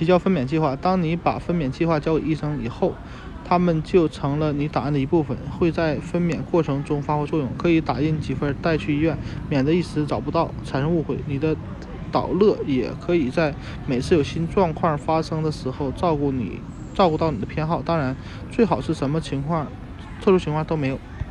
提交分娩计划。当你把分娩计划交给医生以后他们就成了你档案的一部分会在分娩过程中发挥作用。可以打印几份带去医院免得一时找不到产生误会。你的导乐也可以在每次有新状况发生的时候照顾你照顾到你的偏好。当然最好是什么情况特殊情况都没有。